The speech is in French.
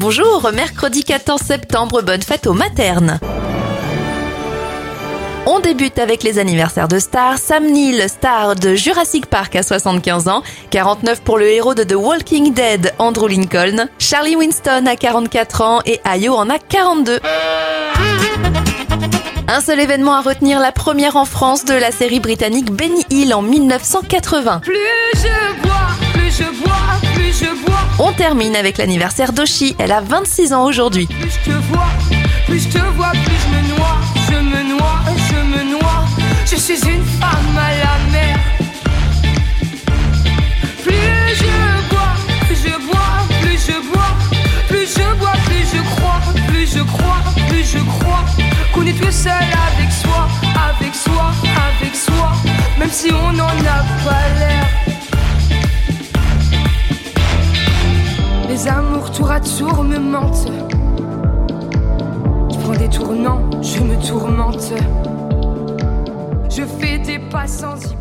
Bonjour, mercredi 14 septembre, bonne fête aux maternes. On débute avec les anniversaires de stars. Sam Neill, star de Jurassic Park à 75 ans. 49 pour le héros de The Walking Dead, Andrew Lincoln. Charlie Winston à 44 ans et Ayo en a 42. Un seul événement à retenir, la première en France de la série britannique Benny Hill en 1980. Plus je termine avec l'anniversaire d'Oshi, elle a 26 ans aujourd'hui. Plus je te vois, plus je te vois, plus je me noie, je me noie, je me noie. Je suis une femme à la mer. Plus je bois, plus je bois, plus je bois, plus je bois, plus je crois, plus je crois, plus je crois qu'on est tout seul avec soi, avec soi, avec soi, même si on n'en a pas l'air. Les amours tour à tour me mentent. Je prends des tournants, je me tourmente. Je fais des pas sans y